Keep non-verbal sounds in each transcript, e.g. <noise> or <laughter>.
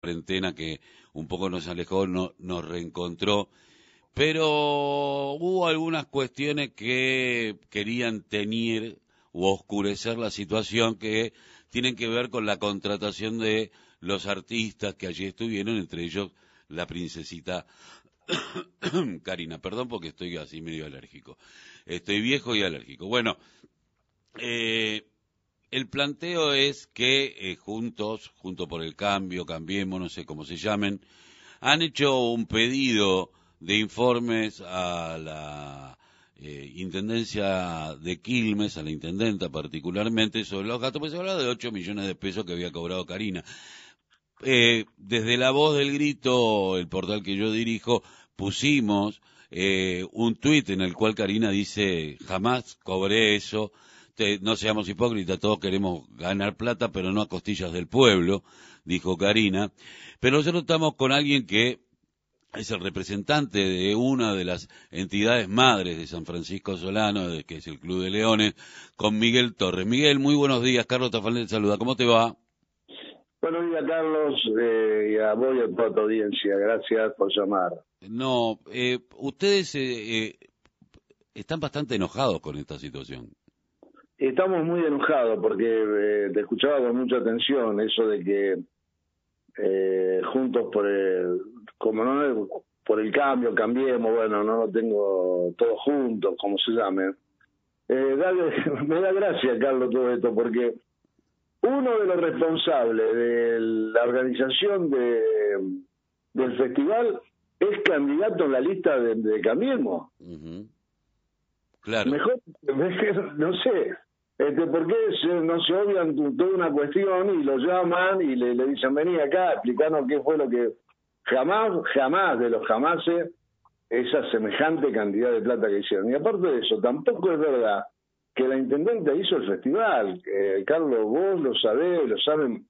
cuarentena que un poco nos alejó, no, nos reencontró, pero hubo algunas cuestiones que querían tener o oscurecer la situación que tienen que ver con la contratación de los artistas que allí estuvieron, entre ellos la princesita <coughs> Karina. Perdón porque estoy así medio alérgico. Estoy viejo y alérgico. Bueno, eh, el planteo es que eh, juntos, junto por el cambio, cambiemos, no sé cómo se llamen, han hecho un pedido de informes a la eh, Intendencia de Quilmes, a la Intendenta particularmente, sobre los gastos, pues se habla de 8 millones de pesos que había cobrado Karina. Eh, desde la voz del grito, el portal que yo dirijo, pusimos un tuit en el cual Karina dice, jamás cobré eso, no seamos hipócritas, todos queremos ganar plata, pero no a costillas del pueblo, dijo Karina. Pero nosotros estamos con alguien que es el representante de una de las entidades madres de San Francisco Solano, que es el Club de Leones, con Miguel Torres. Miguel, muy buenos días. Carlos Tafalén te saluda. ¿Cómo te va? Buenos días, Carlos, eh, y a vos y a toda tu audiencia. Gracias por llamar. No, eh, ustedes eh, eh están bastante enojados con esta situación. Estamos muy enojados porque eh, te escuchaba con mucha atención eso de que eh, juntos por el, como no por el cambio, cambiemos, bueno, no lo tengo todos juntos, como se llame. Eh, <laughs> me da gracia, Carlos, todo esto, porque uno de los responsables de la organización de, del festival es candidato en la lista de, de Cambiemos. Claro. Mejor, <laughs> no sé, este, ¿por qué no se obvian toda una cuestión y lo llaman y le, dicen, vení acá, explicarnos qué fue lo que jamás, jamás de los jamases, esa semejante cantidad de plata que hicieron. Y aparte de eso, tampoco es verdad que la intendente hizo el festival. Eh, Carlos, vos lo sabés, lo saben.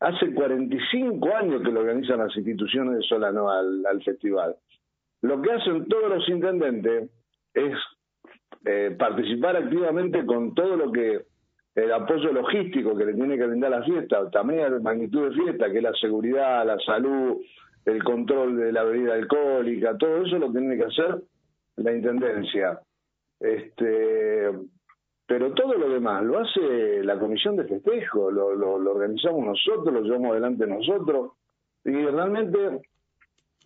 Hace 45 años que lo organizan las instituciones de Solano al, al festival. Lo que hacen todos los intendentes es eh, participar activamente con todo lo que el apoyo logístico que le tiene que brindar la fiesta, también la magnitud de fiesta, que es la seguridad, la salud, el control de la bebida alcohólica, todo eso lo tiene que hacer la intendencia. Este, pero todo lo demás lo hace la comisión de festejo, lo, lo, organizamos nosotros, lo llevamos adelante nosotros, y realmente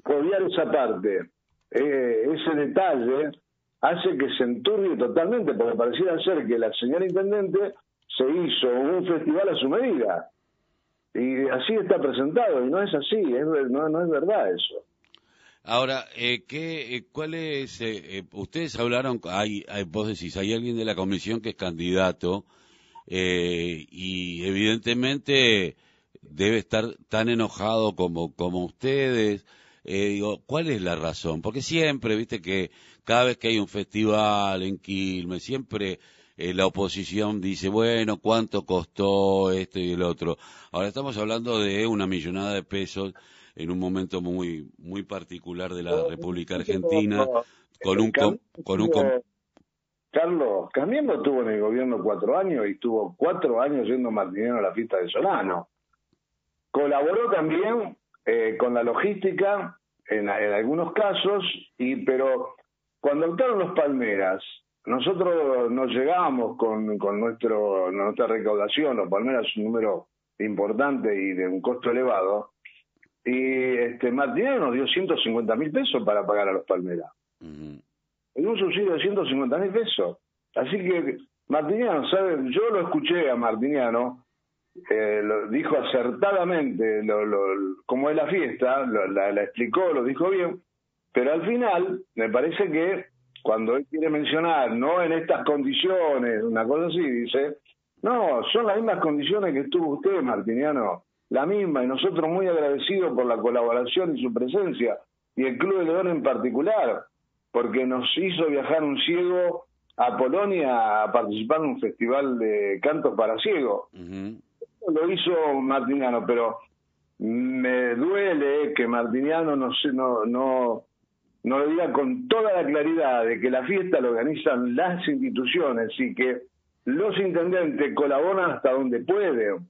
odiar esa parte, eh, ese detalle, hace que se enturbie totalmente, porque pareciera ser que la señora intendente se hizo un festival a su medida. Y así está presentado, y no es así, es, no, no es verdad eso. Ahora, eh, ¿qué, eh, ¿cuál es? Eh, eh, ustedes hablaron, hay, hay, vos decís, hay alguien de la comisión que es candidato, y evidentemente debe estar tan enojado como, como ustedes. Digo, ¿cuál es la razón? Porque siempre, viste que cada vez que hay un festival en Quilmes, siempre eh, la oposición dice, bueno, ¿cuánto costó esto y el otro? Ahora estamos hablando de una millonada de pesos en un momento muy muy particular de la República Argentina, con un... Con, un Carlos, Cambiemos tuvo en el gobierno cuatro años y tuvo cuatro años yendo Martiniano a la fiesta de Solano. Colaboró también eh, con la logística en, en, algunos casos, y pero cuando optaron los Palmeras, nosotros nos llegamos con, con nuestro, nuestra recaudación, los Palmeras es un número importante y de un costo elevado, y este Martínez nos dio 150 mil pesos para pagar a los Palmeras. En un subsidio de 150 mil pesos. Así que Martiniano, ¿sabe? Yo lo escuché a Martiniano, eh, lo dijo acertadamente lo, lo, cómo es la fiesta, la, la, explicó, lo dijo bien, pero al final, me parece que cuando él quiere mencionar, no en estas condiciones, una cosa así, dice, no, son las mismas condiciones que estuvo usted, Martiniano, la misma, y nosotros muy agradecidos por la colaboración y su presencia, y el Club de León en particular, porque nos hizo viajar un ciego a Polonia a participar en un festival de cantos para ciegos. Lo hizo Martiniano, pero me duele que Martiniano no, no, no no lo diga con toda la claridad de que la fiesta lo organizan las instituciones y que los intendentes colaboran hasta donde pueden.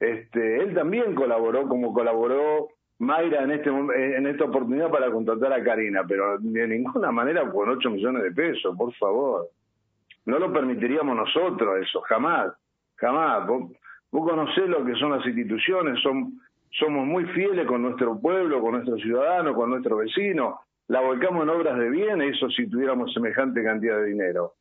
este, él también colaboró como colaboró Mayra en este en esta oportunidad para contratar a Karina, pero de ninguna manera con 8 millones de pesos, por favor. No lo permitiríamos nosotros eso, jamás, jamás. Vos, conocés lo que son las instituciones, somos muy fieles con nuestro pueblo, con nuestros ciudadanos, con nuestros vecinos. La volcamos en obras de bien, eso si tuviéramos semejante cantidad de dinero.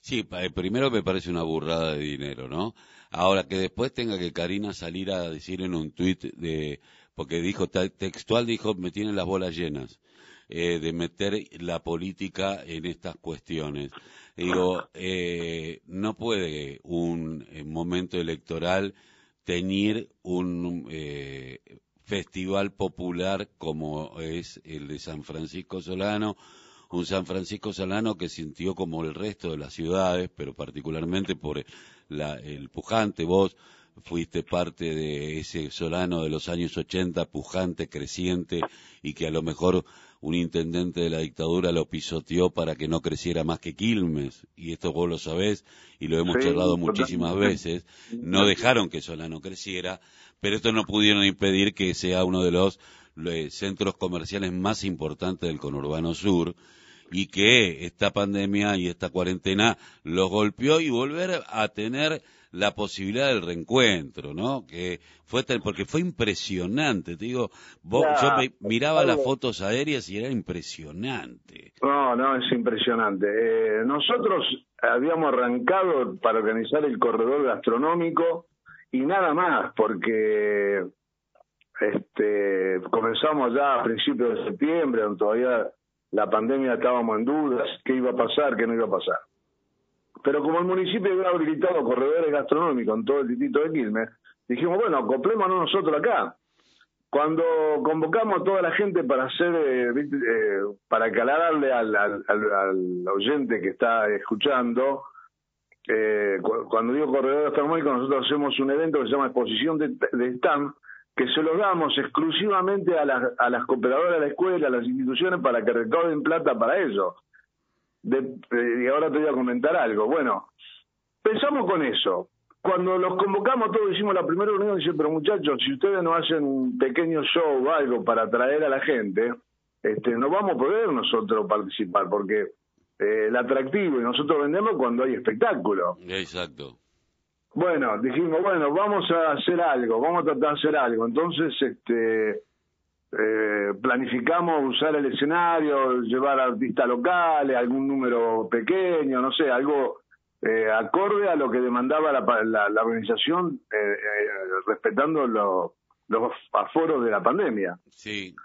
Sí, eh, primero me parece una burrada de dinero, ¿no? Ahora que después tenga que Karina salir a decir en un tuit de, porque dijo textual, dijo, me tienen las bolas llenas. Eh, de meter la política en estas cuestiones. Digo, eh, no puede un eh, momento electoral tener un eh, festival popular como es el de San Francisco Solano, un San Francisco Solano que sintió como el resto de las ciudades, pero particularmente por el pujante, vos fuiste parte de ese Solano de los años 80, pujante, creciente, y que a lo mejor un intendente de la dictadura lo pisoteó para que no creciera más que Quilmes, y esto vos lo sabés, y lo hemos charlado muchísimas veces, no dejaron que Solano creciera, pero esto no pudieron impedir que sea uno de los centros comerciales más importantes del conurbano sur, y que esta pandemia y esta cuarentena los golpeó y volver a tener la posibilidad del reencuentro, ¿no? Que fue porque fue impresionante, te digo, yo miraba las fotos aéreas y era impresionante. No, no, es impresionante. Eh, nosotros habíamos arrancado para organizar el corredor gastronómico y nada más, porque este comenzamos ya a principios de septiembre, donde todavía la pandemia estábamos en dudas, qué iba a pasar, qué no iba a pasar. Pero como el municipio había habilitado corredores gastronómicos en todo el distrito de Quilmes, dijimos, bueno, acoplémonos nosotros acá. Cuando convocamos a toda la gente para hacer, eh, eh, para aclararle al, al, oyente que está escuchando, eh, cuando digo corredor gastronómico, nosotros hacemos un evento que se llama Exposición de, de Stand, que se lo damos exclusivamente a las, a las cooperadoras de la escuela, a las instituciones, para que recauden plata para eso y ahora te voy a comentar algo. Bueno, pensamos con eso. Cuando los convocamos todos hicimos la primera reunión, dice, pero muchachos, si ustedes no hacen un pequeño show o algo para atraer a la gente, este, no vamos a poder nosotros participar, porque eh, el atractivo y nosotros vendemos cuando hay espectáculo. Exacto. Bueno, dijimos, bueno, vamos a hacer algo, vamos a tratar de hacer algo. Entonces, este, eh, planificamos usar el escenario, llevar artistas locales, algún número pequeño, no sé, algo eh, acorde a lo que demandaba la, la, organización, eh, eh, respetando los aforos de la pandemia. Sí.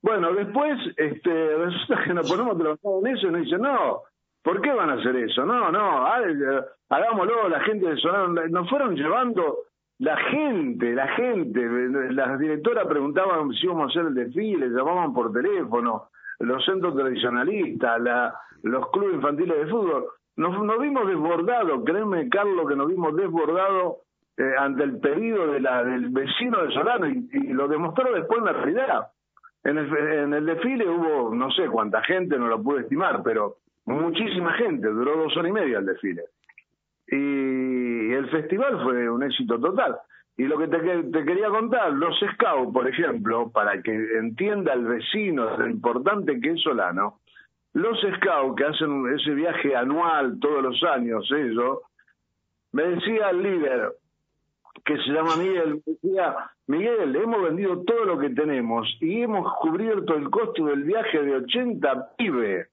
Bueno, después este, resulta que nos ponemos trabajar en eso y nos dicen, no, ¿por qué van a hacer eso? No, no, hagámoslo, la gente de Solano, nos fueron llevando la gente, la gente, las directoras preguntaban si íbamos a hacer el desfile, llamaban por teléfono, los centros tradicionalistas, la, los clubes infantiles de fútbol. Nos, nos vimos desbordados, créeme, Carlos, que nos vimos desbordados eh, ante el pedido de la, del vecino de Solano y, lo demostró después en la realidad. En el, en el desfile hubo, no sé cuánta gente, no lo pude estimar, pero muchísima gente, duró dos horas y media el desfile y el festival fue un éxito total. Y lo que te, quería contar, los scouts, por ejemplo, para que entienda el vecino lo importante que es Solano, los scouts que hacen ese viaje anual todos los años, ellos, me decía el líder, que se llama Miguel, me decía, Miguel, hemos vendido todo lo que tenemos y hemos cubierto el costo del viaje de 80 pibes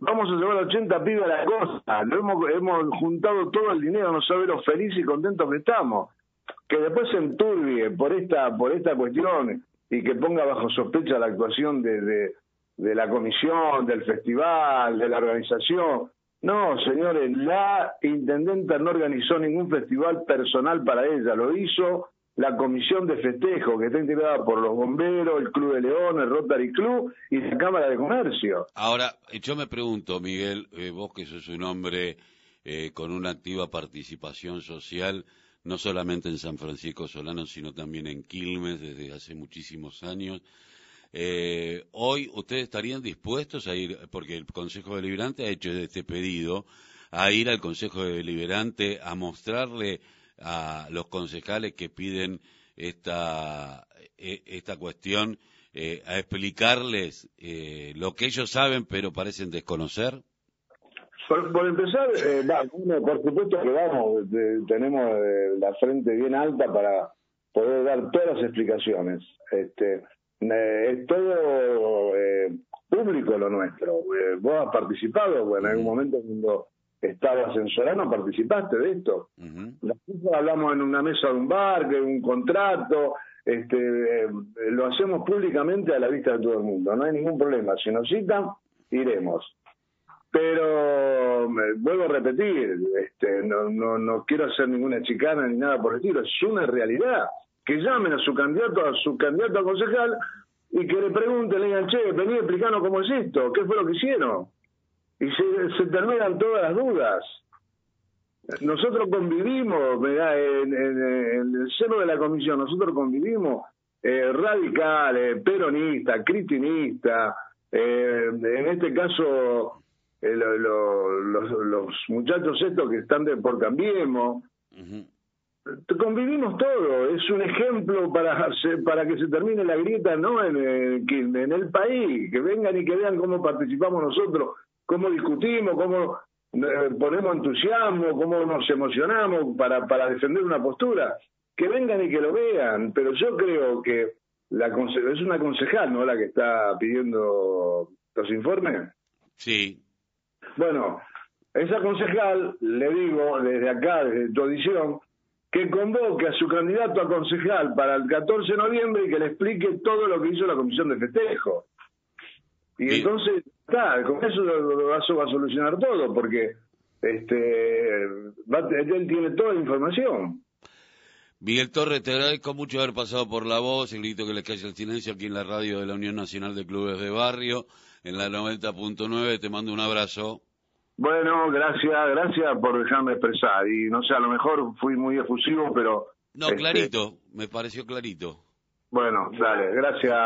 vamos a llevar 80 pibes a la costa, lo hemos, hemos juntado todo el dinero, no sabe lo felices y contentos que estamos. Que después se enturbie por esta, por esta cuestión y que ponga bajo sospecha la actuación de, de, de la comisión, del festival, de la organización. No, señores, la intendenta no organizó ningún festival personal para ella, lo hizo la comisión de festejo que está integrada por los bomberos, el Club de León, el Rotary Club y la Cámara de Comercio. Ahora, yo me pregunto, Miguel, eh, vos que sos un hombre eh, con una activa participación social, no solamente en San Francisco Solano, sino también en Quilmes desde hace muchísimos años. Eh, hoy ustedes estarían dispuestos a ir, porque el Consejo Deliberante ha hecho este pedido, a ir al Consejo Deliberante a mostrarle a los concejales que piden esta, e, esta cuestión eh, a explicarles eh, lo que ellos saben pero parecen desconocer? Por, empezar, eh, por supuesto que vamos, tenemos la frente bien alta para poder dar todas las explicaciones. Este, es todo público lo nuestro. vos has participado, bueno, en algún momento cuando estabas en Solano participaste de esto. hablamos en una mesa de un bar, que un contrato, este, eh, lo hacemos públicamente a la vista de todo el mundo, no hay ningún problema. Si nos citan, iremos. Pero vuelvo a repetir, este, no, no, no quiero hacer ninguna chicana ni nada por el estilo, es una realidad. Que llamen a su candidato, a su candidato a concejal y que le pregunten, le digan, che, vení explicando cómo es esto, qué fue lo que hicieron. Y se, se terminan todas las dudas. Nosotros convivimos, en, en, el seno de la comisión, nosotros convivimos eh, radicales, peronistas, critinistas, eh, en este caso eh, los, muchachos estos que están de por Cambiemos, convivimos todo, es un ejemplo para, para que se termine la grieta no en en el país, que vengan y que vean cómo participamos nosotros, cómo discutimos, cómo eh, ponemos entusiasmo, cómo nos emocionamos para, para defender una postura. Que vengan y que lo vean, pero yo creo que la es una concejal, ¿no? La que está pidiendo los informes. Sí. Bueno, esa concejal, le digo desde acá, desde tu audición, que convoque a su candidato a concejal para el 14 de noviembre y que le explique todo lo que hizo la comisión de festejo. Y entonces, está, con eso lo, va a solucionar todo, porque este él tiene toda la información. Miguel Torres, te agradezco mucho haber pasado por la voz, el grito que le cae el silencio aquí en la radio de la Unión Nacional de Clubes de Barrio, en la 90.9, te mando un abrazo. Bueno, gracias, gracias por dejarme expresar, y no sé, a lo mejor fui muy efusivo, pero... No, este clarito, me pareció clarito. Bueno, dale, gracias.